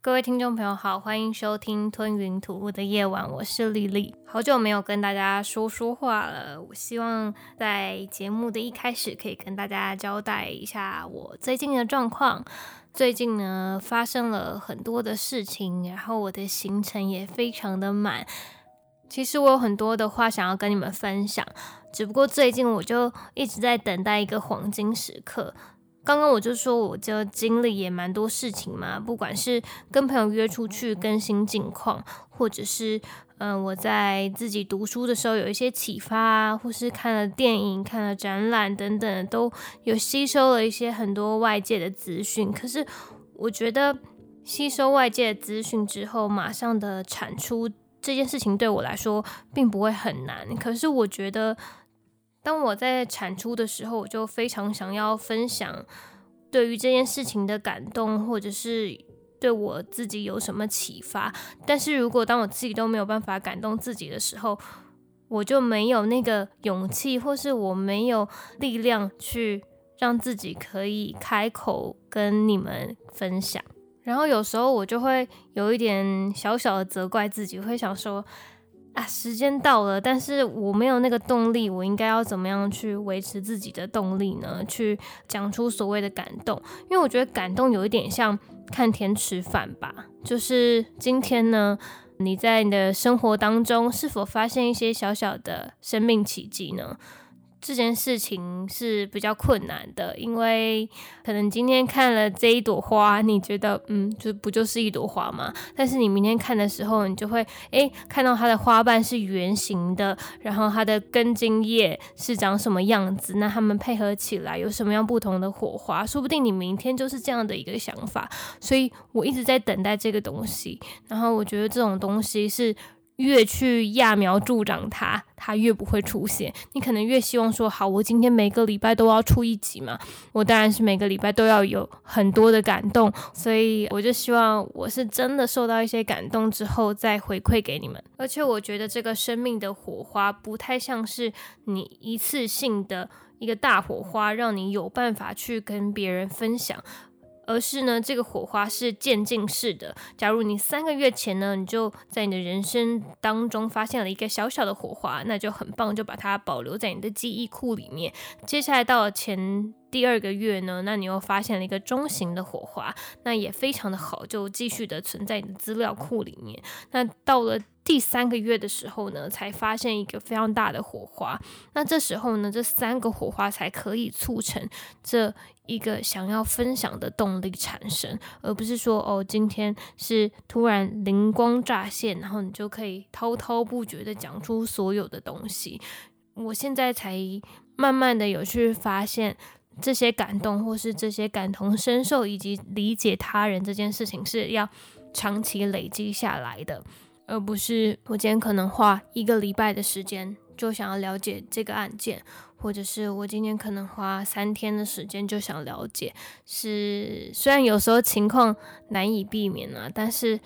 各位听众朋友好，欢迎收听《吞云吐雾的夜晚》，我是丽丽。好久没有跟大家说说话了，我希望在节目的一开始可以跟大家交代一下我最近的状况。最近呢，发生了很多的事情，然后我的行程也非常的满。其实我有很多的话想要跟你们分享，只不过最近我就一直在等待一个黄金时刻。刚刚我就说，我就经历也蛮多事情嘛，不管是跟朋友约出去更新近况，或者是嗯我在自己读书的时候有一些启发啊，或是看了电影、看了展览等等，都有吸收了一些很多外界的资讯。可是我觉得吸收外界的资讯之后，马上的产出这件事情对我来说并不会很难。可是我觉得。当我在产出的时候，我就非常想要分享对于这件事情的感动，或者是对我自己有什么启发。但是如果当我自己都没有办法感动自己的时候，我就没有那个勇气，或是我没有力量去让自己可以开口跟你们分享。然后有时候我就会有一点小小的责怪自己，会想说。啊，时间到了，但是我没有那个动力，我应该要怎么样去维持自己的动力呢？去讲出所谓的感动，因为我觉得感动有一点像看天吃饭吧，就是今天呢，你在你的生活当中是否发现一些小小的生命奇迹呢？这件事情是比较困难的，因为可能今天看了这一朵花，你觉得嗯，就不就是一朵花吗？但是你明天看的时候，你就会诶看到它的花瓣是圆形的，然后它的根茎叶是长什么样子？那它们配合起来有什么样不同的火花？说不定你明天就是这样的一个想法。所以我一直在等待这个东西，然后我觉得这种东西是。越去揠苗助长它，它越不会出现。你可能越希望说，好，我今天每个礼拜都要出一集嘛。我当然是每个礼拜都要有很多的感动，所以我就希望我是真的受到一些感动之后再回馈给你们。而且我觉得这个生命的火花不太像是你一次性的一个大火花，让你有办法去跟别人分享。而是呢，这个火花是渐进式的。假如你三个月前呢，你就在你的人生当中发现了一个小小的火花，那就很棒，就把它保留在你的记忆库里面。接下来到了前第二个月呢，那你又发现了一个中型的火花，那也非常的好，就继续的存在你的资料库里面。那到了第三个月的时候呢，才发现一个非常大的火花。那这时候呢，这三个火花才可以促成这一个想要分享的动力产生，而不是说哦，今天是突然灵光乍现，然后你就可以滔滔不绝的讲出所有的东西。我现在才慢慢的有去发现，这些感动或是这些感同身受以及理解他人这件事情是要长期累积下来的。而不是我今天可能花一个礼拜的时间就想要了解这个案件，或者是我今天可能花三天的时间就想了解。是虽然有时候情况难以避免啊，但是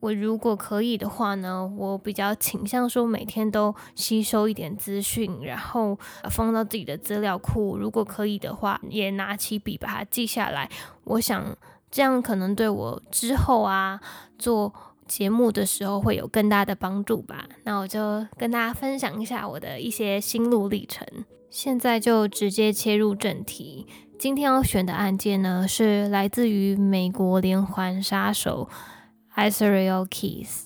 我如果可以的话呢，我比较倾向说每天都吸收一点资讯，然后放到自己的资料库。如果可以的话，也拿起笔把它记下来。我想这样可能对我之后啊做。节目的时候会有更大的帮助吧？那我就跟大家分享一下我的一些心路历程。现在就直接切入正题。今天要选的案件呢，是来自于美国连环杀手 Israel Keys。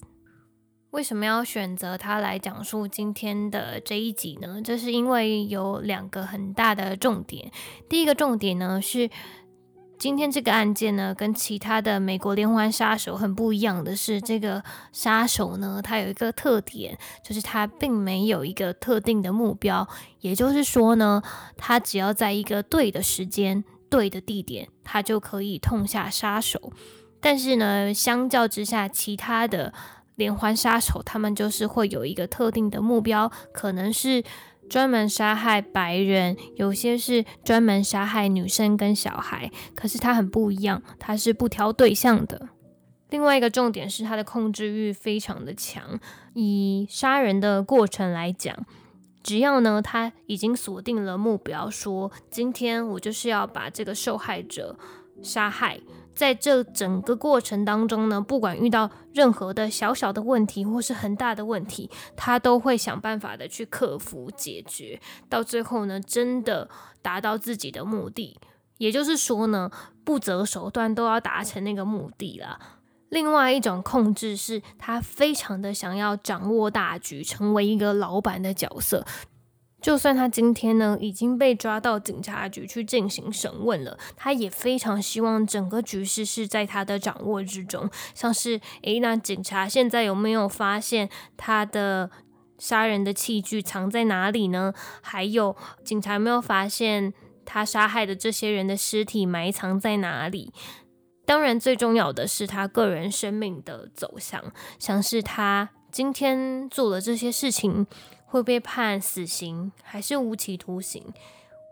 为什么要选择他来讲述今天的这一集呢？这是因为有两个很大的重点。第一个重点呢是。今天这个案件呢，跟其他的美国连环杀手很不一样的是，这个杀手呢，他有一个特点，就是他并没有一个特定的目标。也就是说呢，他只要在一个对的时间、对的地点，他就可以痛下杀手。但是呢，相较之下，其他的连环杀手他们就是会有一个特定的目标，可能是专门杀害白人，有些是专门杀害女生跟小孩。可是他很不一样，他是不挑对象的。另外一个重点是他的控制欲非常的强，以杀人的过程来讲。只要呢，他已经锁定了目标，说今天我就是要把这个受害者杀害。在这整个过程当中呢，不管遇到任何的小小的问题或是很大的问题，他都会想办法的去克服解决。到最后呢，真的达到自己的目的，也就是说呢，不择手段都要达成那个目的了。另外一种控制是他非常的想要掌握大局，成为一个老板的角色。就算他今天呢已经被抓到警察局去进行审问了，他也非常希望整个局势是在他的掌握之中。像是，诶，那警察现在有没有发现他的杀人的器具藏在哪里呢？还有，警察没有发现他杀害的这些人的尸体埋藏在哪里？当然，最重要的是他个人生命的走向，像是他今天做了这些事情会被判死刑，还是无期徒刑，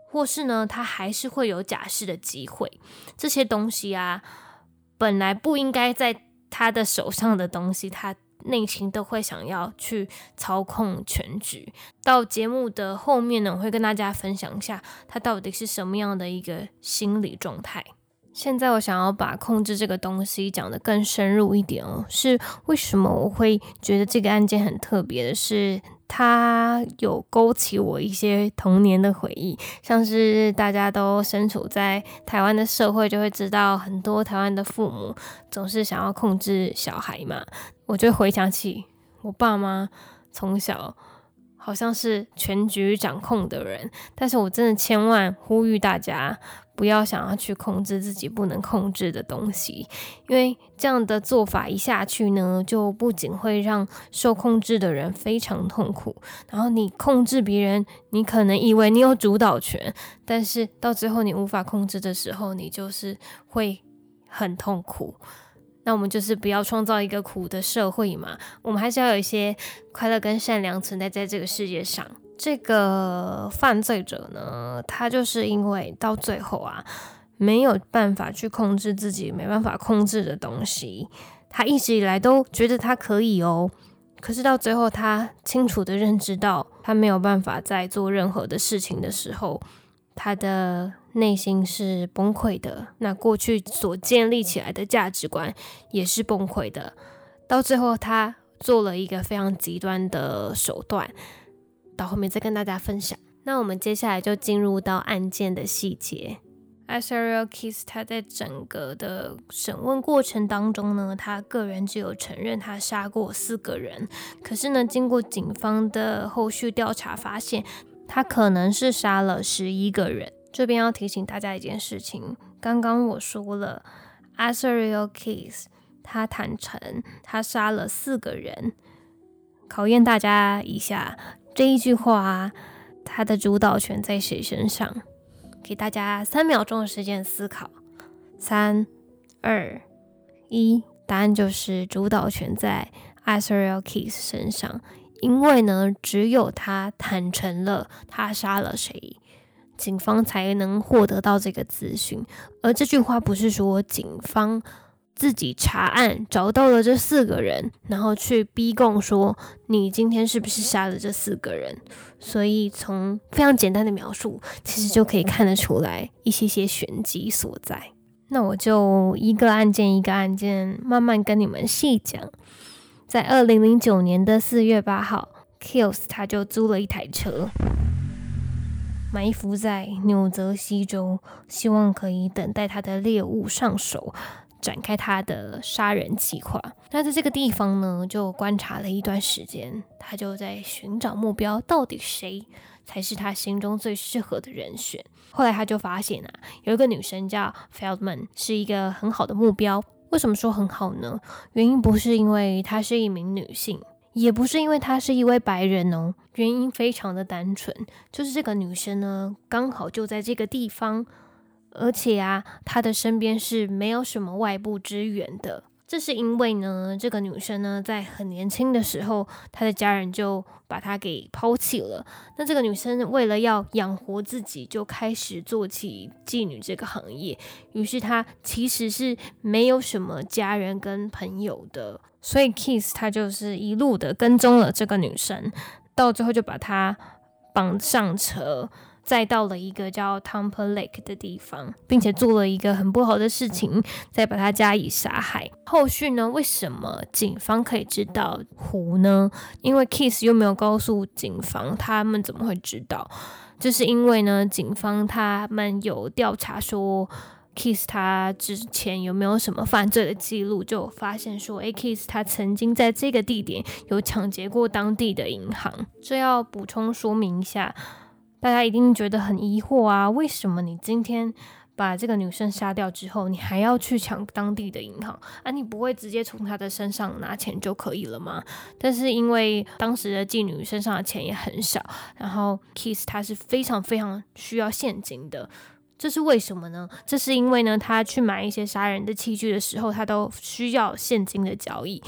或是呢，他还是会有假释的机会。这些东西啊，本来不应该在他的手上的东西，他内心都会想要去操控全局。到节目的后面呢，我会跟大家分享一下他到底是什么样的一个心理状态。现在我想要把控制这个东西讲得更深入一点哦，是为什么我会觉得这个案件很特别的？是它有勾起我一些童年的回忆，像是大家都身处在台湾的社会，就会知道很多台湾的父母总是想要控制小孩嘛。我就回想起我爸妈从小好像是全局掌控的人，但是我真的千万呼吁大家。不要想要去控制自己不能控制的东西，因为这样的做法一下去呢，就不仅会让受控制的人非常痛苦，然后你控制别人，你可能以为你有主导权，但是到最后你无法控制的时候，你就是会很痛苦。那我们就是不要创造一个苦的社会嘛，我们还是要有一些快乐跟善良存在在这个世界上。这个犯罪者呢，他就是因为到最后啊，没有办法去控制自己没办法控制的东西，他一直以来都觉得他可以哦，可是到最后，他清楚的认知到他没有办法再做任何的事情的时候，他的内心是崩溃的，那过去所建立起来的价值观也是崩溃的，到最后，他做了一个非常极端的手段。到后面再跟大家分享。那我们接下来就进入到案件的细节。a s a r i l Kiss 他在整个的审问过程当中呢，他个人只有承认他杀过四个人。可是呢，经过警方的后续调查，发现他可能是杀了十一个人。这边要提醒大家一件事情：刚刚我说了 a s a r i l Kiss 他坦诚他杀了四个人，考验大家一下。这一句话，它的主导权在谁身上？给大家三秒钟的时间思考。三、二、一，答案就是主导权在 a s r i e l Keys 身上，因为呢，只有他坦诚了他杀了谁，警方才能获得到这个资讯。而这句话不是说警方。自己查案找到了这四个人，然后去逼供说你今天是不是杀了这四个人？所以从非常简单的描述，其实就可以看得出来一些些玄机所在。那我就一个案件一个案件慢慢跟你们细讲。在二零零九年的四月八号，Kills 他就租了一台车，埋伏在纽泽西州，希望可以等待他的猎物上手。展开他的杀人计划。那在这个地方呢，就观察了一段时间，他就在寻找目标，到底谁才是他心中最适合的人选。后来他就发现啊，有一个女生叫 Feldman，是一个很好的目标。为什么说很好呢？原因不是因为她是一名女性，也不是因为她是一位白人哦。原因非常的单纯，就是这个女生呢，刚好就在这个地方。而且啊，他的身边是没有什么外部支援的，这是因为呢，这个女生呢，在很年轻的时候，她的家人就把她给抛弃了。那这个女生为了要养活自己，就开始做起妓女这个行业。于是她其实是没有什么家人跟朋友的，所以 Kiss 他就是一路的跟踪了这个女生，到最后就把她绑上车。再到了一个叫 Tomple Lake 的地方，并且做了一个很不好的事情，再把他加以杀害。后续呢？为什么警方可以知道湖呢？因为 Kiss 又没有告诉警方，他们怎么会知道？就是因为呢，警方他们有调查说，Kiss 他之前有没有什么犯罪的记录，就发现说，诶 Kiss 他曾经在这个地点有抢劫过当地的银行。这要补充说明一下。大家一定觉得很疑惑啊，为什么你今天把这个女生杀掉之后，你还要去抢当地的银行啊？你不会直接从她的身上拿钱就可以了吗？但是因为当时的妓女身上的钱也很少，然后 Kiss 他是非常非常需要现金的，这是为什么呢？这是因为呢，他去买一些杀人的器具的时候，他都需要现金的交易，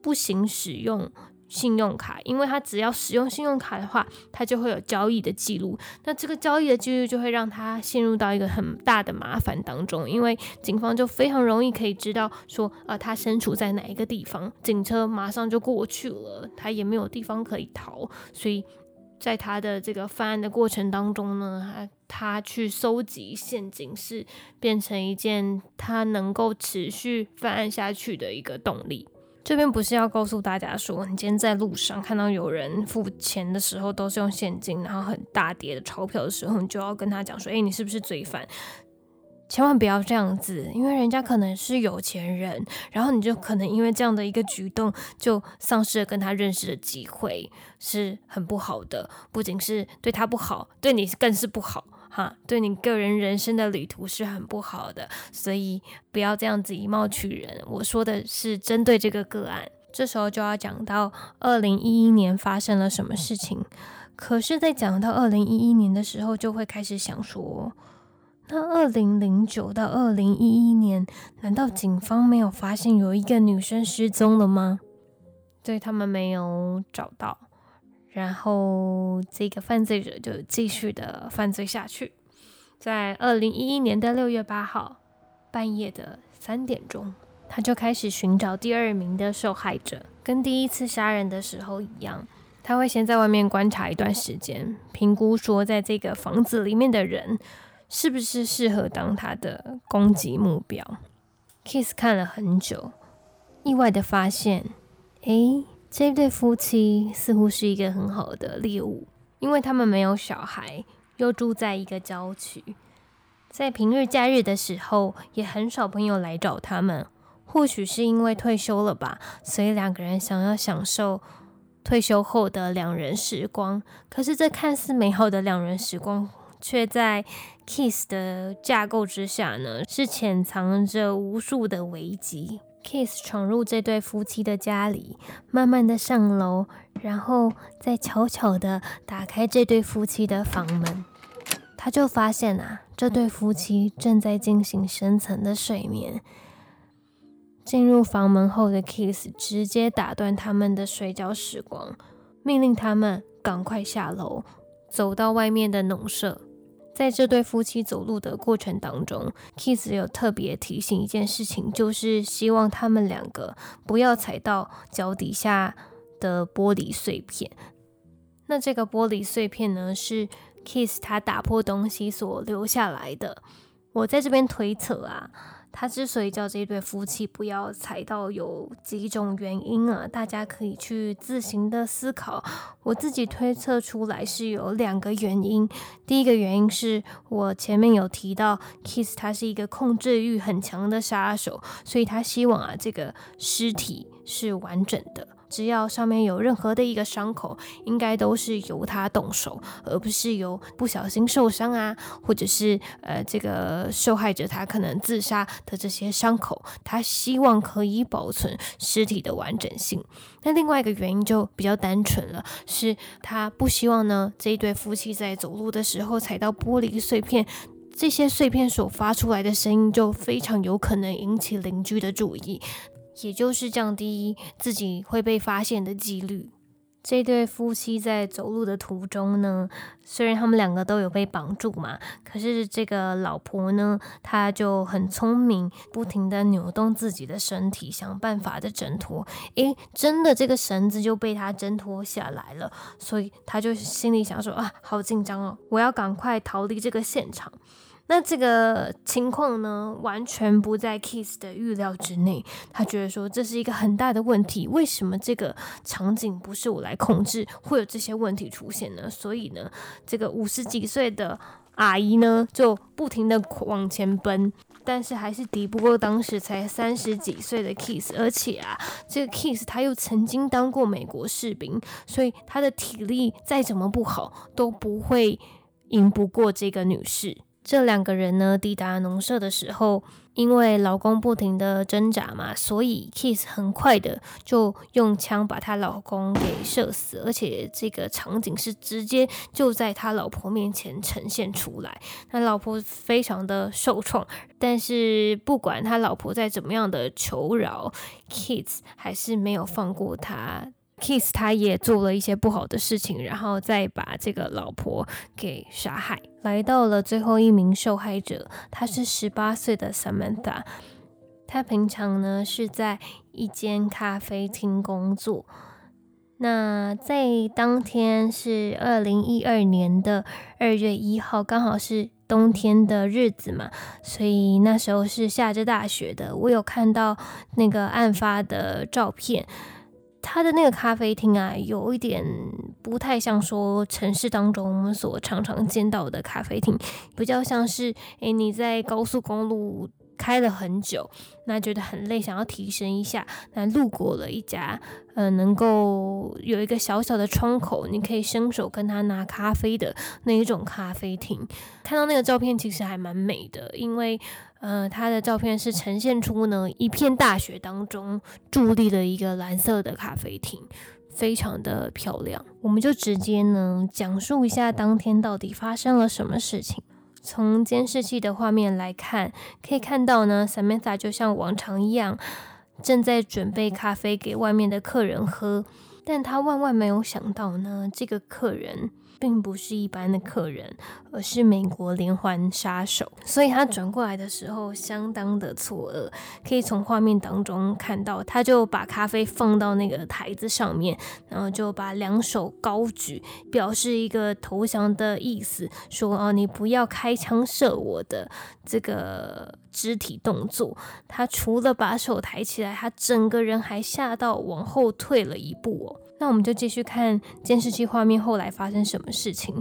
不行使用。信用卡，因为他只要使用信用卡的话，他就会有交易的记录。那这个交易的记录就会让他陷入到一个很大的麻烦当中，因为警方就非常容易可以知道说，呃，他身处在哪一个地方，警车马上就过去了，他也没有地方可以逃。所以在他的这个犯案的过程当中呢，他他去搜集陷阱是变成一件他能够持续犯案下去的一个动力。这边不是要告诉大家说，你今天在路上看到有人付钱的时候都是用现金，然后很大叠的钞票的时候，你就要跟他讲说，哎，你是不是罪犯？千万不要这样子，因为人家可能是有钱人，然后你就可能因为这样的一个举动，就丧失了跟他认识的机会，是很不好的。不仅是对他不好，对你更是不好。哈，对你个人人生的旅途是很不好的，所以不要这样子以貌取人。我说的是针对这个个案，这时候就要讲到二零一一年发生了什么事情。可是，在讲到二零一一年的时候，就会开始想说，那二零零九到二零一一年，难道警方没有发现有一个女生失踪了吗？对他们没有找到。然后这个犯罪者就继续的犯罪下去，在二零一一年的六月八号半夜的三点钟，他就开始寻找第二名的受害者。跟第一次杀人的时候一样，他会先在外面观察一段时间，评估说在这个房子里面的人是不是适合当他的攻击目标。Kiss 看了很久，意外的发现，诶。这对夫妻似乎是一个很好的猎物，因为他们没有小孩，又住在一个郊区，在平日假日的时候也很少朋友来找他们。或许是因为退休了吧，所以两个人想要享受退休后的两人时光。可是这看似美好的两人时光，却在 Kiss 的架构之下呢，是潜藏着无数的危机。Kiss 闯入这对夫妻的家里，慢慢的上楼，然后再悄悄的打开这对夫妻的房门。他就发现啊，这对夫妻正在进行深层的睡眠。进入房门后的 Kiss 直接打断他们的睡觉时光，命令他们赶快下楼，走到外面的农舍。在这对夫妻走路的过程当中，Kiss 有特别提醒一件事情，就是希望他们两个不要踩到脚底下的玻璃碎片。那这个玻璃碎片呢，是 Kiss 他打破东西所留下来的。我在这边推测啊。他之所以叫这对夫妻不要踩到，有几种原因啊，大家可以去自行的思考。我自己推测出来是有两个原因。第一个原因是我前面有提到，Kiss 他是一个控制欲很强的杀手，所以他希望啊这个尸体是完整的。只要上面有任何的一个伤口，应该都是由他动手，而不是由不小心受伤啊，或者是呃这个受害者他可能自杀的这些伤口，他希望可以保存尸体的完整性。那另外一个原因就比较单纯了，是他不希望呢这一对夫妻在走路的时候踩到玻璃碎片，这些碎片所发出来的声音就非常有可能引起邻居的注意。也就是降低自己会被发现的几率。这对夫妻在走路的途中呢，虽然他们两个都有被绑住嘛，可是这个老婆呢，她就很聪明，不停的扭动自己的身体，想办法的挣脱。诶，真的这个绳子就被她挣脱下来了，所以她就心里想说啊，好紧张哦，我要赶快逃离这个现场。那这个情况呢，完全不在 Kiss 的预料之内。他觉得说这是一个很大的问题，为什么这个场景不是我来控制，会有这些问题出现呢？所以呢，这个五十几岁的阿姨呢，就不停的往前奔，但是还是敌不过当时才三十几岁的 Kiss。而且啊，这个 Kiss 他又曾经当过美国士兵，所以他的体力再怎么不好，都不会赢不过这个女士。这两个人呢，抵达农舍的时候，因为老公不停的挣扎嘛，所以 Kiss 很快的就用枪把她老公给射死，而且这个场景是直接就在他老婆面前呈现出来。他老婆非常的受创，但是不管他老婆再怎么样的求饶，Kiss 还是没有放过他。Kiss 他也做了一些不好的事情，然后再把这个老婆给杀害。来到了最后一名受害者，他是十八岁的 Samantha。他平常呢是在一间咖啡厅工作。那在当天是二零一二年的二月一号，刚好是冬天的日子嘛，所以那时候是下着大雪的。我有看到那个案发的照片。他的那个咖啡厅啊，有一点不太像说城市当中我们所常常见到的咖啡厅，比较像是诶你在高速公路开了很久，那觉得很累，想要提神一下，那路过了一家，呃，能够有一个小小的窗口，你可以伸手跟他拿咖啡的那一种咖啡厅。看到那个照片，其实还蛮美的，因为。呃，他的照片是呈现出呢一片大雪当中伫立的一个蓝色的咖啡厅，非常的漂亮。我们就直接呢讲述一下当天到底发生了什么事情。从监视器的画面来看，可以看到呢，Samantha 就像往常一样，正在准备咖啡给外面的客人喝，但他万万没有想到呢，这个客人。并不是一般的客人，而是美国连环杀手。所以他转过来的时候相当的错愕，可以从画面当中看到，他就把咖啡放到那个台子上面，然后就把两手高举，表示一个投降的意思，说：“哦，你不要开枪射我的这个肢体动作。”他除了把手抬起来，他整个人还吓到往后退了一步哦。那我们就继续看监视器画面，后来发生什么事情？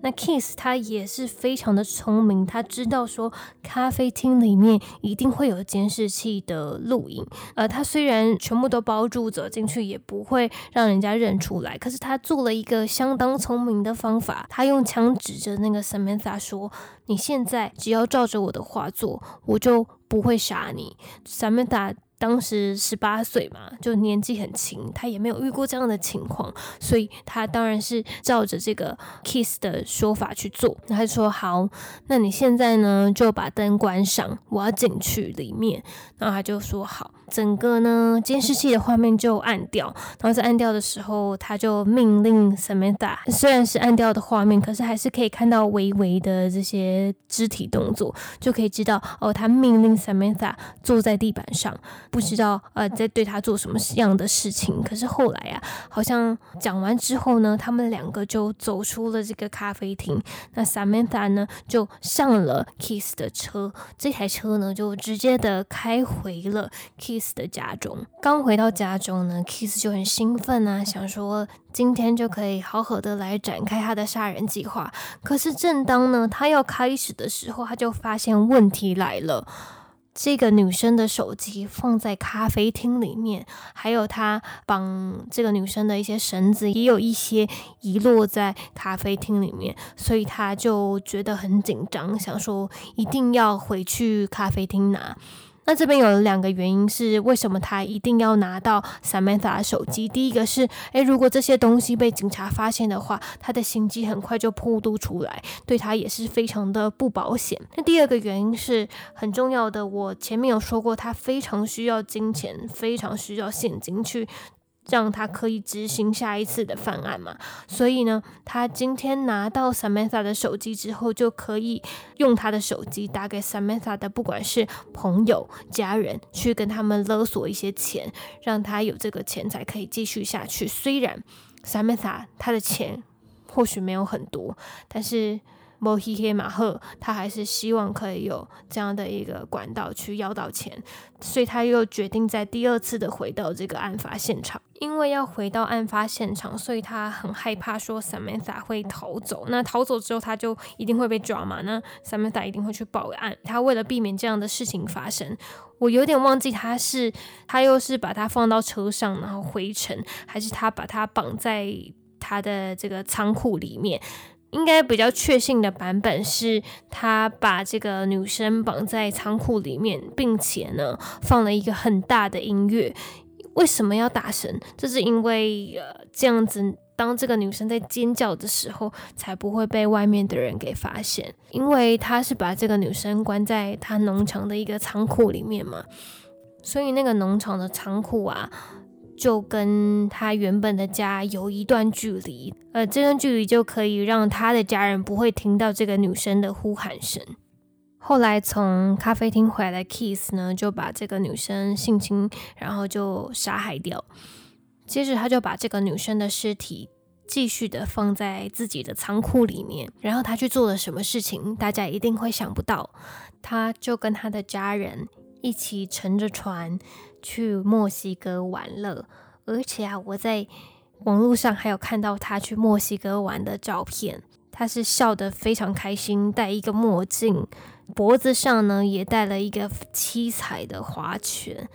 那 Kiss 他也是非常的聪明，他知道说咖啡厅里面一定会有监视器的录影，呃，他虽然全部都包住走进去，也不会让人家认出来，可是他做了一个相当聪明的方法，他用枪指着那个 Samantha 说：“你现在只要照着我的话做，我就不会杀你。” Samantha。当时十八岁嘛，就年纪很轻，他也没有遇过这样的情况，所以他当然是照着这个 Kiss 的说法去做。他就说：“好，那你现在呢就把灯关上，我要进去里面。”然后他就说：“好。”整个呢监视器的画面就暗掉，然后在暗掉的时候，他就命令 Samantha，虽然是暗掉的画面，可是还是可以看到微微的这些肢体动作，就可以知道哦，他命令 Samantha 坐在地板上，不知道呃在对他做什么样的事情。可是后来啊，好像讲完之后呢，他们两个就走出了这个咖啡厅，那 Samantha 呢就上了 Kiss 的车，这台车呢就直接的开回了 Kiss。Kiss 的家中，刚回到家中呢，Kiss 就很兴奋啊，想说今天就可以好好的来展开他的杀人计划。可是正当呢他要开始的时候，他就发现问题来了。这个女生的手机放在咖啡厅里面，还有他绑这个女生的一些绳子，也有一些遗落在咖啡厅里面，所以他就觉得很紧张，想说一定要回去咖啡厅拿。那这边有两个原因是为什么他一定要拿到 Samantha 的手机。第一个是，诶，如果这些东西被警察发现的话，他的心机很快就暴露出来，对他也是非常的不保险。那第二个原因是很重要的，我前面有说过，他非常需要金钱，非常需要现金去。让他可以执行下一次的犯案嘛？所以呢，他今天拿到 Samantha 的手机之后，就可以用他的手机打给 Samantha 的，不管是朋友、家人，去跟他们勒索一些钱，让他有这个钱才可以继续下去。虽然 Samantha 他的钱或许没有很多，但是。莫黑黑马赫，他还是希望可以有这样的一个管道去要到钱，所以他又决定在第二次的回到这个案发现场。因为要回到案发现场，所以他很害怕说 samsa 会逃走。那逃走之后，他就一定会被抓嘛？那 samsa 一定会去报案。他为了避免这样的事情发生，我有点忘记他是他又是把他放到车上然后回程，还是他把他绑在他的这个仓库里面。应该比较确信的版本是，他把这个女生绑在仓库里面，并且呢放了一个很大的音乐。为什么要打声？这是因为呃这样子，当这个女生在尖叫的时候，才不会被外面的人给发现。因为他是把这个女生关在他农场的一个仓库里面嘛，所以那个农场的仓库啊。就跟他原本的家有一段距离，呃，这段距离就可以让他的家人不会听到这个女生的呼喊声。后来从咖啡厅回来 Kiss 呢，就把这个女生性侵，然后就杀害掉。接着他就把这个女生的尸体继续的放在自己的仓库里面。然后他去做了什么事情，大家一定会想不到。他就跟他的家人一起乘着船。去墨西哥玩了，而且啊，我在网络上还有看到他去墨西哥玩的照片。他是笑得非常开心，戴一个墨镜，脖子上呢也戴了一个七彩的花圈。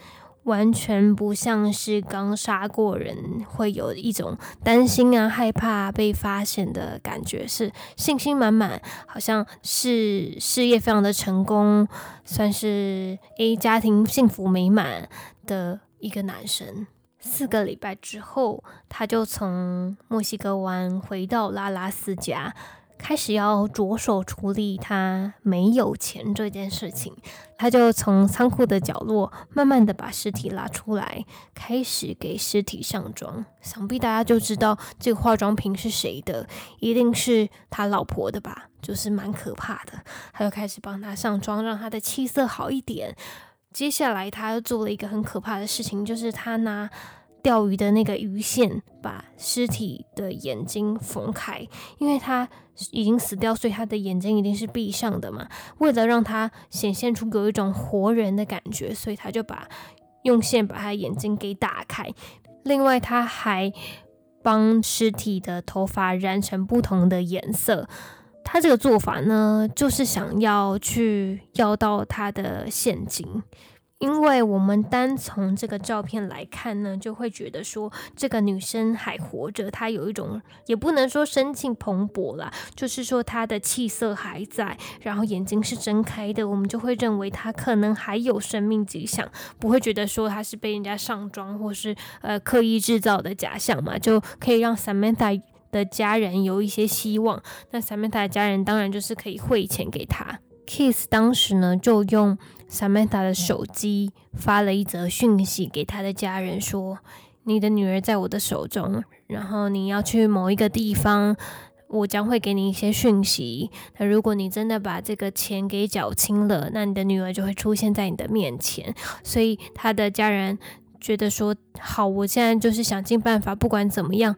完全不像是刚杀过人会有一种担心啊、害怕被发现的感觉，是信心满满，好像是事业非常的成功，算是 A 家庭幸福美满的一个男生。四个礼拜之后，他就从墨西哥湾回到拉拉斯家。开始要着手处理他没有钱这件事情，他就从仓库的角落慢慢的把尸体拉出来，开始给尸体上妆。想必大家就知道这个化妆品是谁的，一定是他老婆的吧？就是蛮可怕的。他就开始帮他上妆，让他的气色好一点。接下来他又做了一个很可怕的事情，就是他拿。钓鱼的那个鱼线把尸体的眼睛缝开，因为他已经死掉，所以他的眼睛一定是闭上的嘛。为了让他显现出有一种活人的感觉，所以他就把用线把他眼睛给打开。另外，他还帮尸体的头发染成不同的颜色。他这个做法呢，就是想要去要到他的现金。因为我们单从这个照片来看呢，就会觉得说这个女生还活着，她有一种也不能说生气蓬勃啦，就是说她的气色还在，然后眼睛是睁开的，我们就会认为她可能还有生命迹象，不会觉得说她是被人家上妆或是呃刻意制造的假象嘛，就可以让 Samantha 的家人有一些希望。那 Samantha 的家人当然就是可以汇钱给她。Kiss 当时呢就用。Samantha 的手机发了一则讯息给他的家人，说：“你的女儿在我的手中，然后你要去某一个地方，我将会给你一些讯息。那如果你真的把这个钱给缴清了，那你的女儿就会出现在你的面前。”所以他的家人觉得说：“好，我现在就是想尽办法，不管怎么样，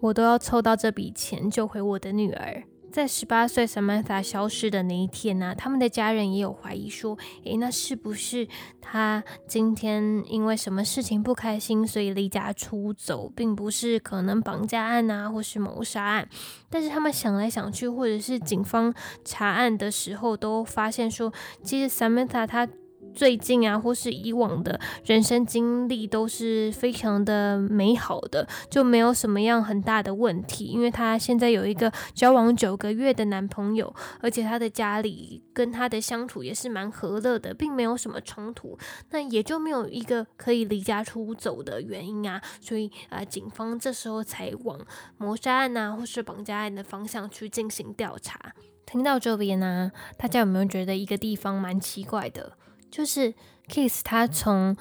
我都要凑到这笔钱救回我的女儿。”在十八岁 Samantha 消失的那一天呢，他们的家人也有怀疑说，诶，那是不是他今天因为什么事情不开心，所以离家出走，并不是可能绑架案啊，或是谋杀案？但是他们想来想去，或者是警方查案的时候，都发现说，其实 Samantha 他最近啊，或是以往的人生经历都是非常的美好的，就没有什么样很大的问题。因为她现在有一个交往九个月的男朋友，而且她的家里跟她的相处也是蛮和乐的，并没有什么冲突，那也就没有一个可以离家出走的原因啊。所以啊，警方这时候才往谋杀案啊，或是绑架案的方向去进行调查。听到这边呢，大家有没有觉得一个地方蛮奇怪的？就是 Kiss 他从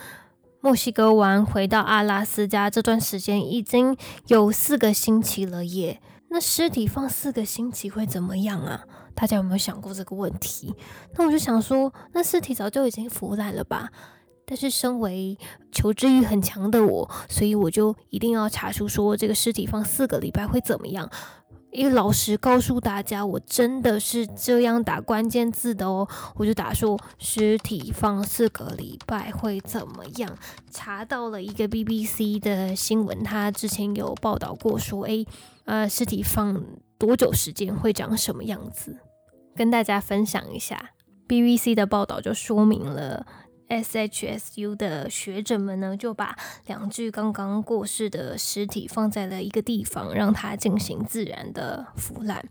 墨西哥湾回到阿拉斯加这段时间已经有四个星期了耶。那尸体放四个星期会怎么样啊？大家有没有想过这个问题？那我就想说，那尸体早就已经腐烂了吧？但是身为求知欲很强的我，所以我就一定要查出说这个尸体放四个礼拜会怎么样。因为老实告诉大家，我真的是这样打关键字的哦，我就打说尸体放四个礼拜会怎么样？查到了一个 BBC 的新闻，他之前有报道过说，诶，呃，尸体放多久时间会长什么样子？跟大家分享一下，BBC 的报道就说明了。SHSU 的学者们呢，就把两具刚刚过世的尸体放在了一个地方，让它进行自然的腐烂。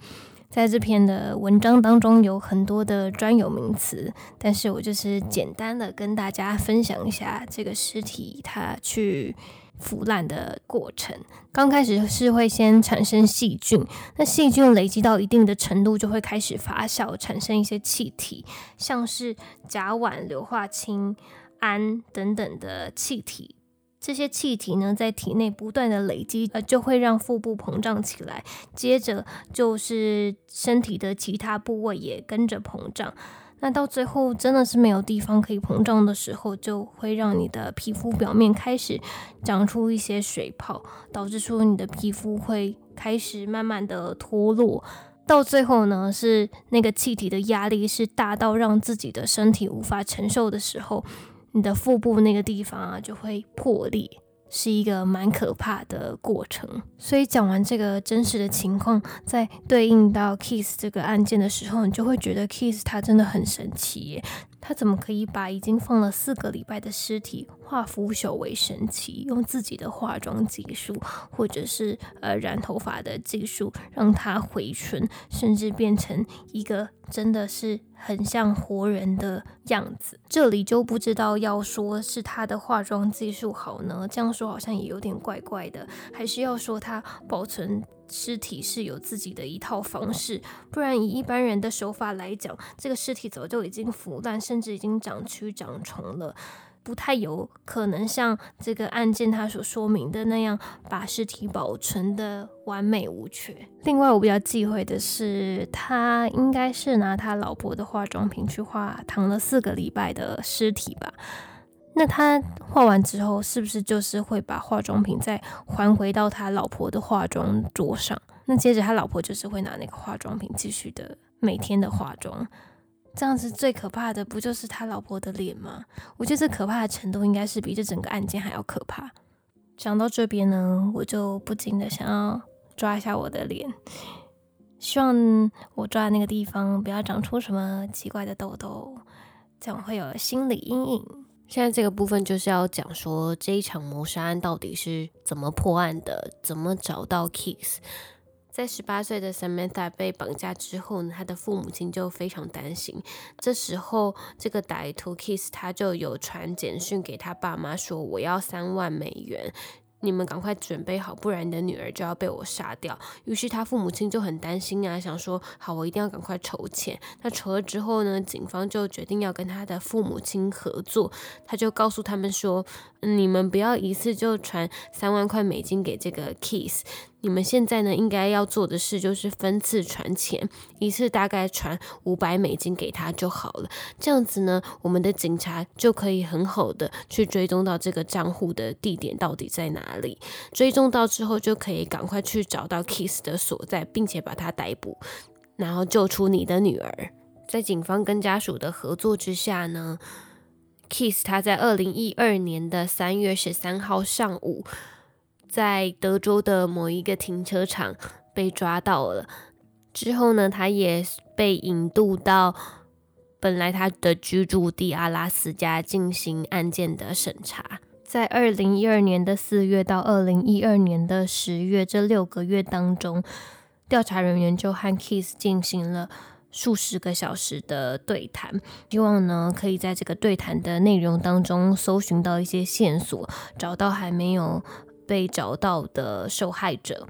在这篇的文章当中，有很多的专有名词，但是我就是简单的跟大家分享一下这个尸体它去。腐烂的过程，刚开始是会先产生细菌，那细菌累积到一定的程度，就会开始发酵，产生一些气体，像是甲烷、硫化氢、氨等等的气体。这些气体呢，在体内不断的累积，呃，就会让腹部膨胀起来，接着就是身体的其他部位也跟着膨胀。那到最后真的是没有地方可以膨胀的时候，就会让你的皮肤表面开始长出一些水泡，导致说你的皮肤会开始慢慢的脱落。到最后呢，是那个气体的压力是大到让自己的身体无法承受的时候，你的腹部那个地方啊就会破裂。是一个蛮可怕的过程，所以讲完这个真实的情况，在对应到 Kiss 这个案件的时候，你就会觉得 Kiss 它真的很神奇耶。他怎么可以把已经放了四个礼拜的尸体化腐朽为神奇？用自己的化妆技术，或者是呃染头发的技术，让它回春，甚至变成一个真的是很像活人的样子。这里就不知道要说是他的化妆技术好呢？这样说好像也有点怪怪的，还是要说他保存？尸体是有自己的一套方式，不然以一般人的手法来讲，这个尸体早就已经腐烂，甚至已经长蛆长虫了，不太有可能像这个案件他所说明的那样，把尸体保存的完美无缺。另外，我比较忌讳的是，他应该是拿他老婆的化妆品去化躺了四个礼拜的尸体吧。那他画完之后，是不是就是会把化妆品再还回到他老婆的化妆桌上？那接着他老婆就是会拿那个化妆品继续的每天的化妆，这样子最可怕的不就是他老婆的脸吗？我觉得这可怕的程度应该是比这整个案件还要可怕。讲到这边呢，我就不禁的想要抓一下我的脸，希望我抓的那个地方不要长出什么奇怪的痘痘，这样会有心理阴影。现在这个部分就是要讲说这一场谋杀案到底是怎么破案的，怎么找到 Kiss。在十八岁的 Samantha 被绑架之后呢，他的父母亲就非常担心。这时候，这个歹徒 Kiss 他就有传简讯给他爸妈说：“我要三万美元。”你们赶快准备好，不然你的女儿就要被我杀掉。于是他父母亲就很担心啊，想说好，我一定要赶快筹钱。那筹了之后呢，警方就决定要跟他的父母亲合作。他就告诉他们说，你们不要一次就传三万块美金给这个 Kiss。你们现在呢，应该要做的事就是分次传钱，一次大概传五百美金给他就好了。这样子呢，我们的警察就可以很好的去追踪到这个账户的地点到底在哪里。追踪到之后，就可以赶快去找到 Kiss 的所在，并且把他逮捕，然后救出你的女儿。在警方跟家属的合作之下呢，Kiss 他在二零一二年的三月十三号上午。在德州的某一个停车场被抓到了之后呢，他也被引渡到本来他的居住地阿拉斯加进行案件的审查。在二零一二年的四月到二零一二年的十月这六个月当中，调查人员就和 Kiss 进行了数十个小时的对谈，希望呢可以在这个对谈的内容当中搜寻到一些线索，找到还没有被找到的受害者。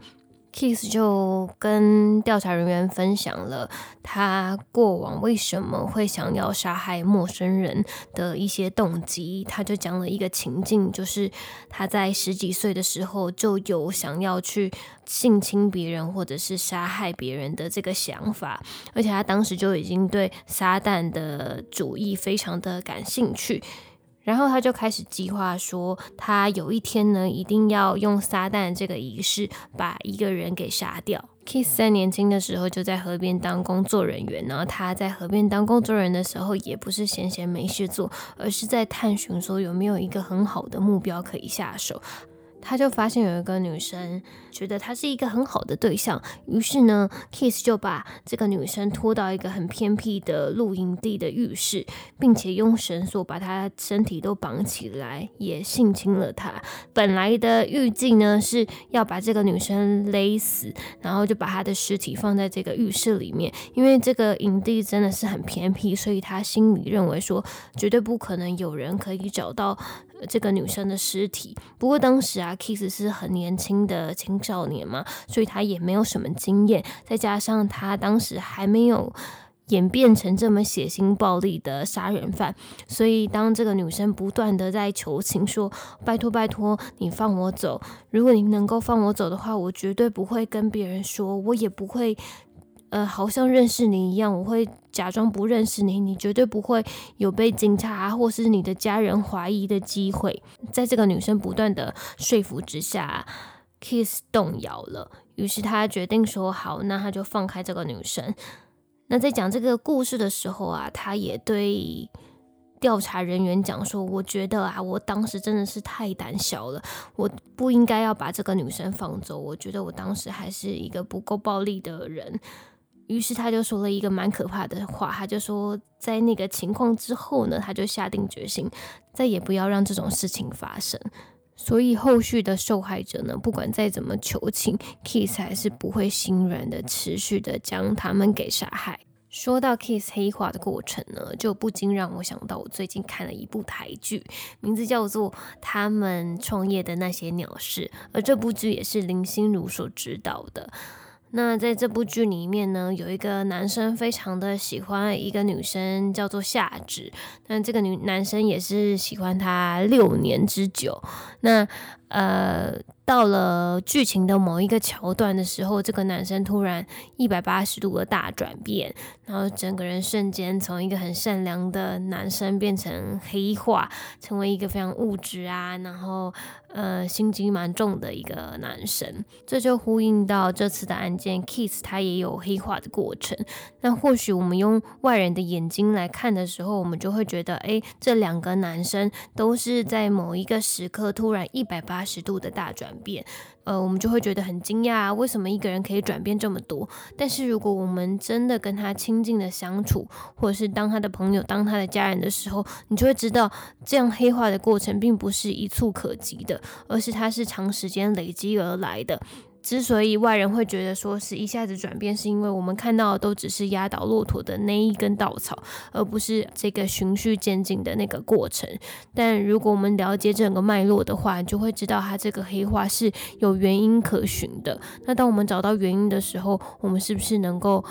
Kiss 就跟调查人员分享了他过往为什么会想要杀害陌生人的一些动机。他就讲了一个情境，就是他在十几岁的时候就有想要去性侵别人或者是杀害别人的这个想法，而且他当时就已经对撒旦的主义非常的感兴趣。然后他就开始计划说，他有一天呢，一定要用撒旦这个仪式把一个人给杀掉。Kiss 在年轻的时候就在河边当工作人员，然后他在河边当工作人员的时候，也不是闲闲没事做，而是在探寻说有没有一个很好的目标可以下手。他就发现有一个女生觉得他是一个很好的对象，于是呢，Kiss 就把这个女生拖到一个很偏僻的露营地的浴室，并且用绳索把她身体都绑起来，也性侵了她。本来的预计呢是要把这个女生勒死，然后就把她的尸体放在这个浴室里面。因为这个营地真的是很偏僻，所以他心里认为说绝对不可能有人可以找到。这个女生的尸体。不过当时啊，Kiss 是很年轻的青少年嘛，所以他也没有什么经验。再加上他当时还没有演变成这么血腥暴力的杀人犯，所以当这个女生不断的在求情说：“拜托拜托，你放我走！如果你能够放我走的话，我绝对不会跟别人说，我也不会。”呃，好像认识你一样，我会假装不认识你，你绝对不会有被警察或是你的家人怀疑的机会。在这个女生不断的说服之下，Kiss 动摇了，于是他决定说好，那他就放开这个女生。那在讲这个故事的时候啊，他也对调查人员讲说，我觉得啊，我当时真的是太胆小了，我不应该要把这个女生放走，我觉得我当时还是一个不够暴力的人。于是他就说了一个蛮可怕的话，他就说，在那个情况之后呢，他就下定决心，再也不要让这种事情发生。所以后续的受害者呢，不管再怎么求情，Kiss 还是不会心软的，持续的将他们给杀害。说到 Kiss 黑化的过程呢，就不禁让我想到我最近看了一部台剧，名字叫做《他们创业的那些鸟事》，而这部剧也是林心如所指导的。那在这部剧里面呢，有一个男生非常的喜欢一个女生，叫做夏芷。那这个女男生也是喜欢她六年之久。那呃，到了剧情的某一个桥段的时候，这个男生突然一百八十度的大转变，然后整个人瞬间从一个很善良的男生变成黑化，成为一个非常物质啊，然后呃心机蛮重的一个男生。这就呼应到这次的案件，Kiss 他也有黑化的过程。那或许我们用外人的眼睛来看的时候，我们就会觉得，哎，这两个男生都是在某一个时刻突然一百八。十度的大转变，呃，我们就会觉得很惊讶，为什么一个人可以转变这么多？但是如果我们真的跟他亲近的相处，或者是当他的朋友、当他的家人的时候，你就会知道，这样黑化的过程并不是一蹴可及的，而是它是长时间累积而来的。之所以外人会觉得说是一下子转变，是因为我们看到的都只是压倒骆驼的那一根稻草，而不是这个循序渐进的那个过程。但如果我们了解整个脉络的话，你就会知道它这个黑化是有原因可循的。那当我们找到原因的时候，我们是不是能够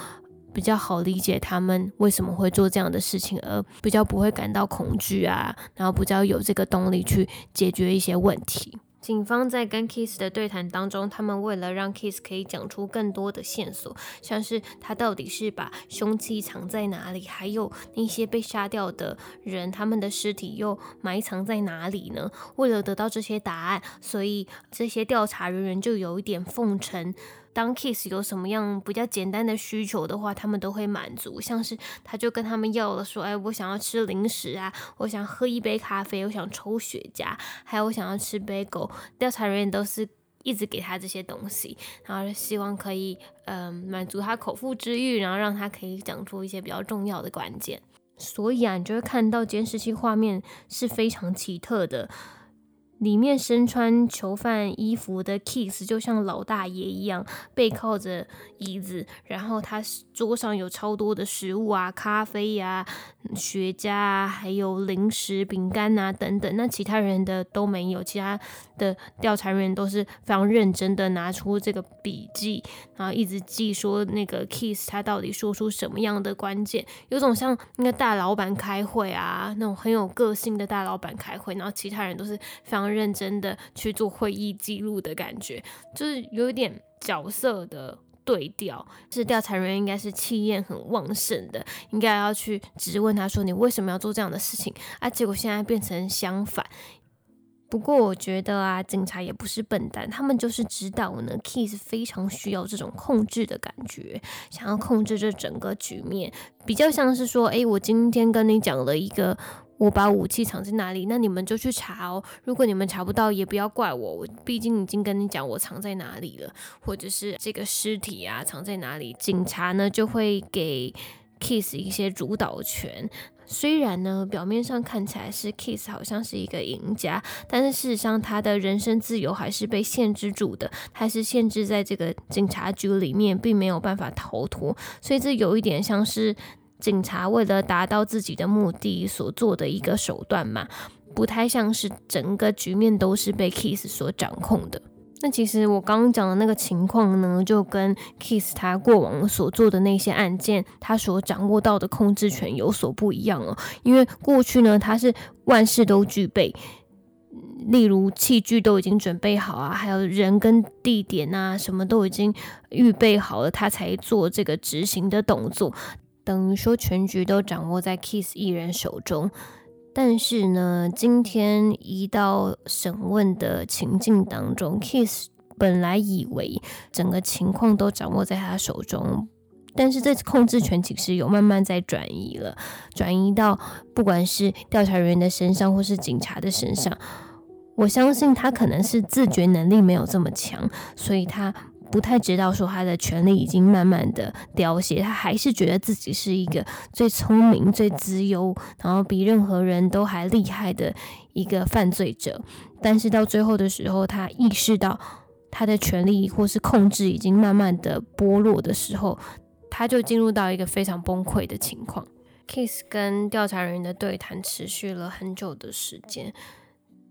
比较好理解他们为什么会做这样的事情，而比较不会感到恐惧啊？然后比较有这个动力去解决一些问题。警方在跟 Kiss 的对谈当中，他们为了让 Kiss 可以讲出更多的线索，像是他到底是把凶器藏在哪里，还有那些被杀掉的人，他们的尸体又埋藏在哪里呢？为了得到这些答案，所以这些调查人员就有一点奉承。当 Kiss 有什么样比较简单的需求的话，他们都会满足。像是他就跟他们要了说：“哎，我想要吃零食啊，我想喝一杯咖啡，我想抽雪茄，还有我想要吃 bagel。”调查人员都是一直给他这些东西，然后希望可以嗯满足他口腹之欲，然后让他可以讲出一些比较重要的关键。所以啊，你就会看到监视器画面是非常奇特的。里面身穿囚犯衣服的 Kiss 就像老大爷一样，背靠着椅子，然后他桌上有超多的食物啊，咖啡呀、雪茄啊，还有零食、饼干啊等等。那其他人的都没有，其他的调查人员都是非常认真的拿出这个笔记，然后一直记说那个 Kiss 他到底说出什么样的关键，有种像那个大老板开会啊，那种很有个性的大老板开会，然后其他人都是非常。认真的去做会议记录的感觉，就是有一点角色的对调。是调查人员应该是气焰很旺盛的，应该要去质问他说：“你为什么要做这样的事情？”啊，结果现在变成相反。不过我觉得啊，警察也不是笨蛋，他们就是知道呢，Kiss 非常需要这种控制的感觉，想要控制这整个局面，比较像是说：“诶，我今天跟你讲了一个。”我把武器藏在哪里？那你们就去查哦。如果你们查不到，也不要怪我。我毕竟已经跟你讲我藏在哪里了，或者是这个尸体啊藏在哪里，警察呢就会给 Kiss 一些主导权。虽然呢表面上看起来是 Kiss 好像是一个赢家，但是事实上他的人身自由还是被限制住的，还是限制在这个警察局里面，并没有办法逃脱。所以这有一点像是。警察为了达到自己的目的所做的一个手段嘛，不太像是整个局面都是被 Kiss 所掌控的。那其实我刚刚讲的那个情况呢，就跟 Kiss 他过往所做的那些案件，他所掌握到的控制权有所不一样哦。因为过去呢，他是万事都具备，例如器具都已经准备好啊，还有人跟地点啊，什么都已经预备好了，他才做这个执行的动作。等于说全局都掌握在 Kiss 一人手中，但是呢，今天一到审问的情境当中，Kiss 本来以为整个情况都掌握在他手中，但是这控制权其实有慢慢在转移了，转移到不管是调查人员的身上，或是警察的身上。我相信他可能是自觉能力没有这么强，所以他。不太知道说他的权力已经慢慢的凋谢，他还是觉得自己是一个最聪明、最自由，然后比任何人都还厉害的一个犯罪者。但是到最后的时候，他意识到他的权力或是控制已经慢慢的剥落的时候，他就进入到一个非常崩溃的情况。Kiss 跟调查人员的对谈持续了很久的时间。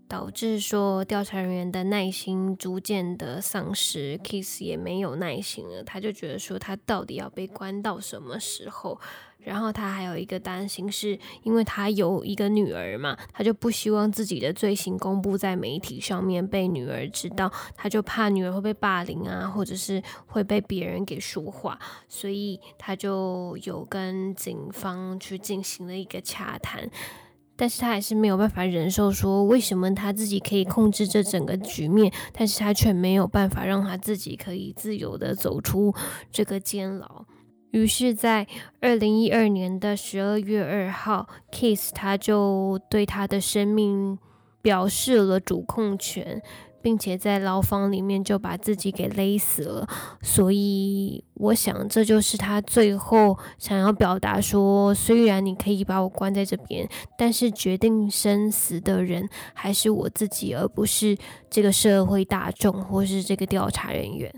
导致说调查人员的耐心逐渐的丧失，Kiss 也没有耐心了。他就觉得说他到底要被关到什么时候？然后他还有一个担心，是因为他有一个女儿嘛，他就不希望自己的罪行公布在媒体上面被女儿知道，他就怕女儿会被霸凌啊，或者是会被别人给说话，所以他就有跟警方去进行了一个洽谈。但是他还是没有办法忍受，说为什么他自己可以控制这整个局面，但是他却没有办法让他自己可以自由的走出这个监牢。于是，在二零一二年的十二月二号，Kiss 他就对他的生命表示了主控权。并且在牢房里面就把自己给勒死了，所以我想这就是他最后想要表达说：虽然你可以把我关在这边，但是决定生死的人还是我自己，而不是这个社会大众或是这个调查人员。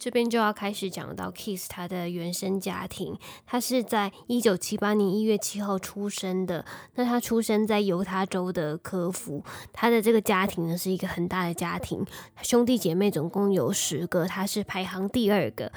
这边就要开始讲到 Kiss 他的原生家庭，他是在一九七八年一月七号出生的。那他出生在犹他州的科夫，他的这个家庭呢是一个很大的家庭，兄弟姐妹总共有十个，他是排行第二个。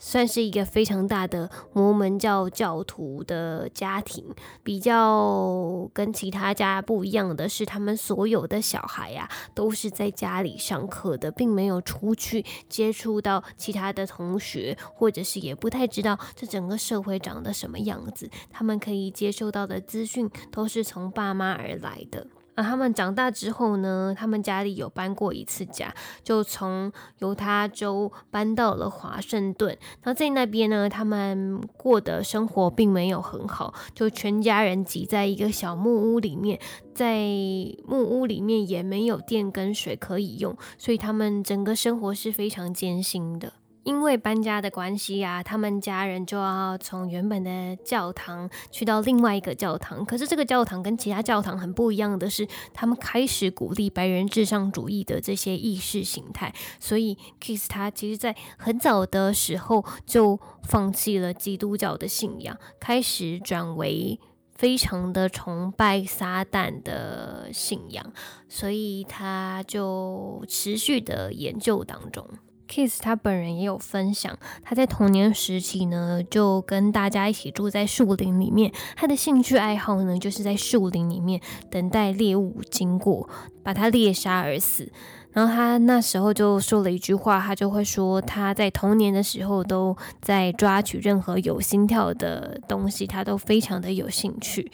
算是一个非常大的摩门教教徒的家庭，比较跟其他家不一样的是，他们所有的小孩呀都是在家里上课的，并没有出去接触到其他的同学，或者是也不太知道这整个社会长得什么样子。他们可以接受到的资讯都是从爸妈而来的。他们长大之后呢，他们家里有搬过一次家，就从犹他州搬到了华盛顿。那在那边呢，他们过的生活并没有很好，就全家人挤在一个小木屋里面，在木屋里面也没有电跟水可以用，所以他们整个生活是非常艰辛的。因为搬家的关系啊，他们家人就要从原本的教堂去到另外一个教堂。可是这个教堂跟其他教堂很不一样的是，他们开始鼓励白人至上主义的这些意识形态。所以，Kiss 他其实在很早的时候就放弃了基督教的信仰，开始转为非常的崇拜撒旦的信仰。所以他就持续的研究当中。Kiss 他本人也有分享，他在童年时期呢，就跟大家一起住在树林里面。他的兴趣爱好呢，就是在树林里面等待猎物经过，把他猎杀而死。然后他那时候就说了一句话，他就会说他在童年的时候都在抓取任何有心跳的东西，他都非常的有兴趣。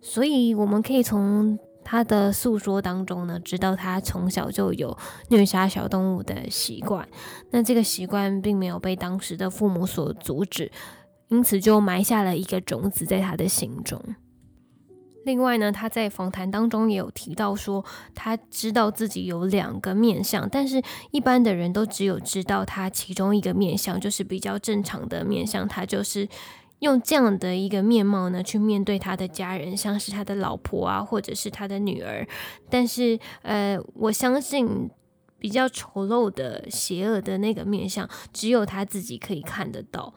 所以我们可以从。他的诉说当中呢，知道他从小就有虐杀小动物的习惯，那这个习惯并没有被当时的父母所阻止，因此就埋下了一个种子在他的心中。另外呢，他在访谈当中也有提到说，他知道自己有两个面相，但是一般的人都只有知道他其中一个面相，就是比较正常的面相，他就是。用这样的一个面貌呢，去面对他的家人，像是他的老婆啊，或者是他的女儿。但是，呃，我相信比较丑陋的、邪恶的那个面相，只有他自己可以看得到。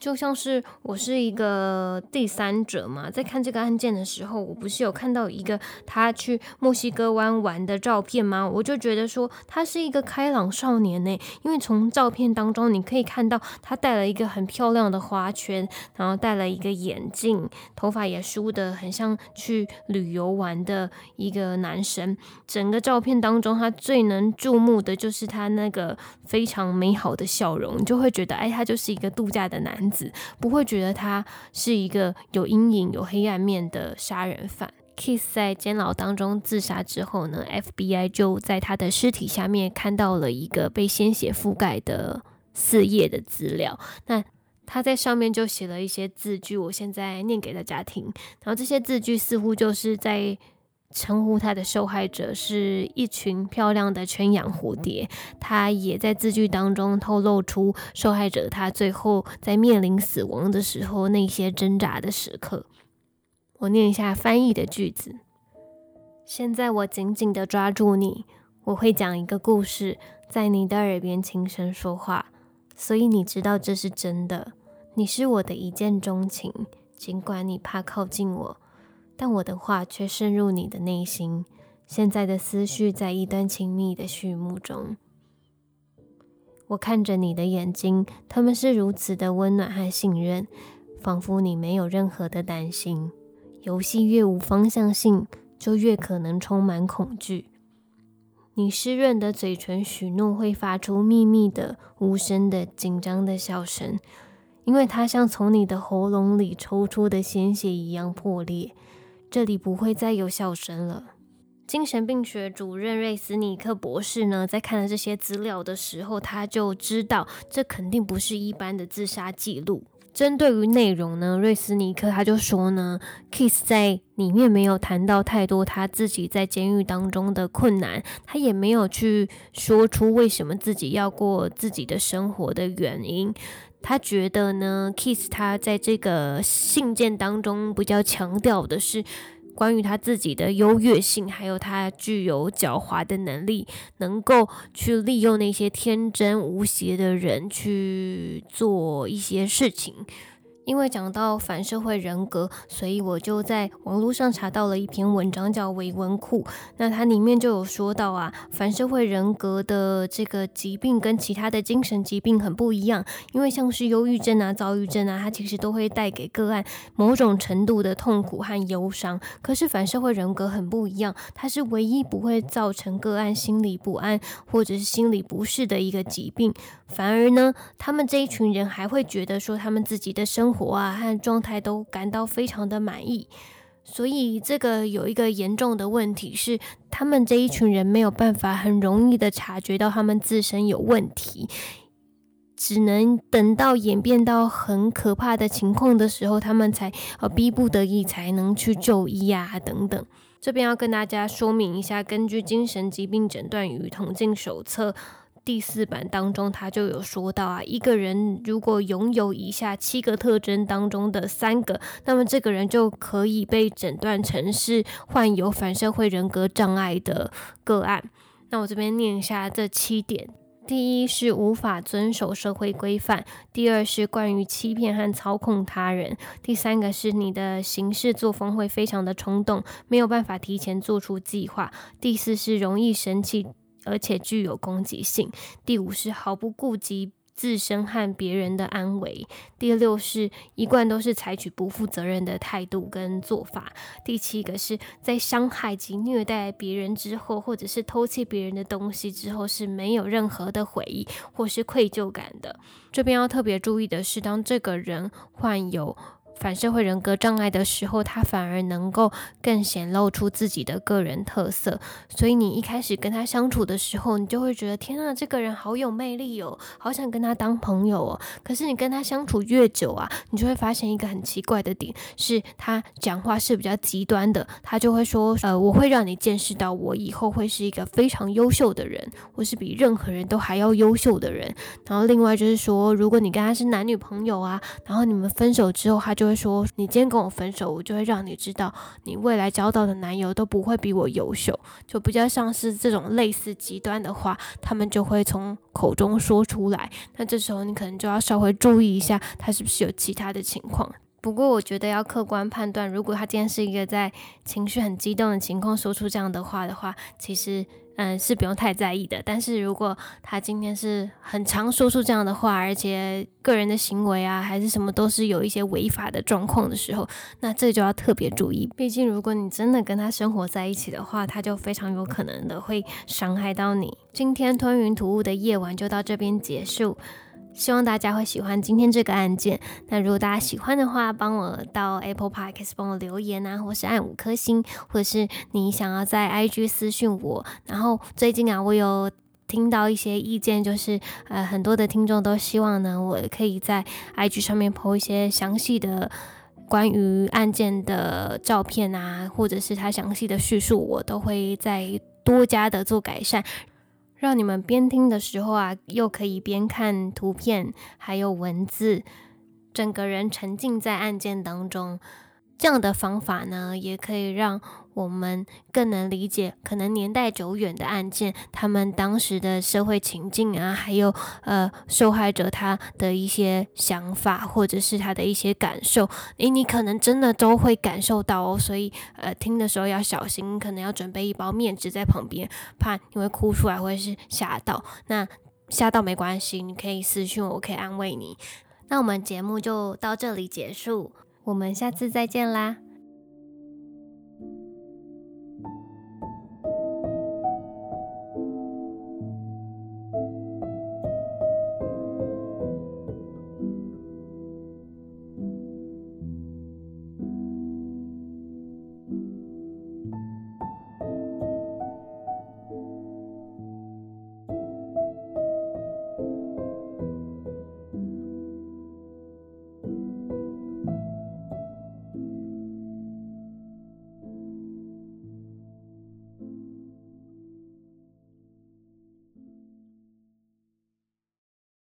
就像是我是一个第三者嘛，在看这个案件的时候，我不是有看到一个他去墨西哥湾玩的照片吗？我就觉得说他是一个开朗少年呢，因为从照片当中你可以看到他戴了一个很漂亮的花圈，然后戴了一个眼镜，头发也梳得很像去旅游玩的一个男生。整个照片当中，他最能注目的就是他那个非常美好的笑容，你就会觉得哎，他就是一个度假的男。子不会觉得他是一个有阴影、有黑暗面的杀人犯。Kiss 在监牢当中自杀之后呢，FBI 就在他的尸体下面看到了一个被鲜血覆盖的四页的资料。那他在上面就写了一些字句，我现在念给大家听。然后这些字句似乎就是在。称呼他的受害者是一群漂亮的圈养蝴蝶，他也在字句当中透露出受害者他最后在面临死亡的时候那些挣扎的时刻。我念一下翻译的句子：现在我紧紧的抓住你，我会讲一个故事，在你的耳边轻声说话，所以你知道这是真的。你是我的一见钟情，尽管你怕靠近我。但我的话却渗入你的内心。现在的思绪在一段亲密的序幕中。我看着你的眼睛，他们是如此的温暖和信任，仿佛你没有任何的担心。游戏越无方向性，就越可能充满恐惧。你湿润的嘴唇许诺会发出秘密的、无声的、紧张的笑声，因为它像从你的喉咙里抽出的鲜血一样破裂。这里不会再有笑声了。精神病学主任瑞斯尼克博士呢，在看了这些资料的时候，他就知道这肯定不是一般的自杀记录。针对于内容呢，瑞斯尼克他就说呢，Kiss 在里面没有谈到太多他自己在监狱当中的困难，他也没有去说出为什么自己要过自己的生活的原因。他觉得呢，Kiss 他在这个信件当中比较强调的是关于他自己的优越性，还有他具有狡猾的能力，能够去利用那些天真无邪的人去做一些事情。因为讲到反社会人格，所以我就在网络上查到了一篇文章，叫《维文库》。那它里面就有说到啊，反社会人格的这个疾病跟其他的精神疾病很不一样。因为像是忧郁症啊、躁郁症啊，它其实都会带给个案某种程度的痛苦和忧伤。可是反社会人格很不一样，它是唯一不会造成个案心理不安或者是心理不适的一个疾病。反而呢，他们这一群人还会觉得说，他们自己的生活。活啊和状态都感到非常的满意，所以这个有一个严重的问题是，他们这一群人没有办法很容易的察觉到他们自身有问题，只能等到演变到很可怕的情况的时候，他们才呃逼不得已才能去就医啊等等。这边要跟大家说明一下，根据精神疾病诊断与统计手册。第四版当中，他就有说到啊，一个人如果拥有以下七个特征当中的三个，那么这个人就可以被诊断成是患有反社会人格障碍的个案。那我这边念一下这七点：第一是无法遵守社会规范；第二是关于欺骗和操控他人；第三个是你的行事作风会非常的冲动，没有办法提前做出计划；第四是容易生气。而且具有攻击性。第五是毫不顾及自身和别人的安危。第六是一贯都是采取不负责任的态度跟做法。第七个是在伤害及虐待别人之后，或者是偷窃别人的东西之后，是没有任何的悔意或是愧疚感的。这边要特别注意的是，当这个人患有。反社会人格障碍的时候，他反而能够更显露出自己的个人特色。所以你一开始跟他相处的时候，你就会觉得天啊，这个人好有魅力哦，好想跟他当朋友哦。可是你跟他相处越久啊，你就会发现一个很奇怪的点，是他讲话是比较极端的。他就会说，呃，我会让你见识到我以后会是一个非常优秀的人，我是比任何人都还要优秀的人。然后另外就是说，如果你跟他是男女朋友啊，然后你们分手之后，他就会说，你今天跟我分手，我就会让你知道，你未来交到的男友都不会比我优秀，就比较像是这种类似极端的话，他们就会从口中说出来。那这时候你可能就要稍微注意一下，他是不是有其他的情况。不过我觉得要客观判断，如果他今天是一个在情绪很激动的情况说出这样的话的话，其实。嗯，是不用太在意的。但是如果他今天是很常说出这样的话，而且个人的行为啊，还是什么都是有一些违法的状况的时候，那这就要特别注意。毕竟如果你真的跟他生活在一起的话，他就非常有可能的会伤害到你。今天吞云吐雾的夜晚就到这边结束。希望大家会喜欢今天这个案件。那如果大家喜欢的话，帮我到 Apple Podcast 帮我留言啊，或是按五颗星，或者是你想要在 IG 私讯我。然后最近啊，我有听到一些意见，就是呃，很多的听众都希望呢，我可以在 IG 上面 po 一些详细的关于案件的照片啊，或者是他详细的叙述，我都会再多加的做改善。让你们边听的时候啊，又可以边看图片，还有文字，整个人沉浸在案件当中。这样的方法呢，也可以让我们更能理解可能年代久远的案件，他们当时的社会情境啊，还有呃受害者他的一些想法，或者是他的一些感受，诶，你可能真的都会感受到哦。所以呃，听的时候要小心，可能要准备一包面纸在旁边，怕你会哭出来或者是吓到。那吓到没关系，你可以私讯我，我可以安慰你。那我们节目就到这里结束。我们下次再见啦。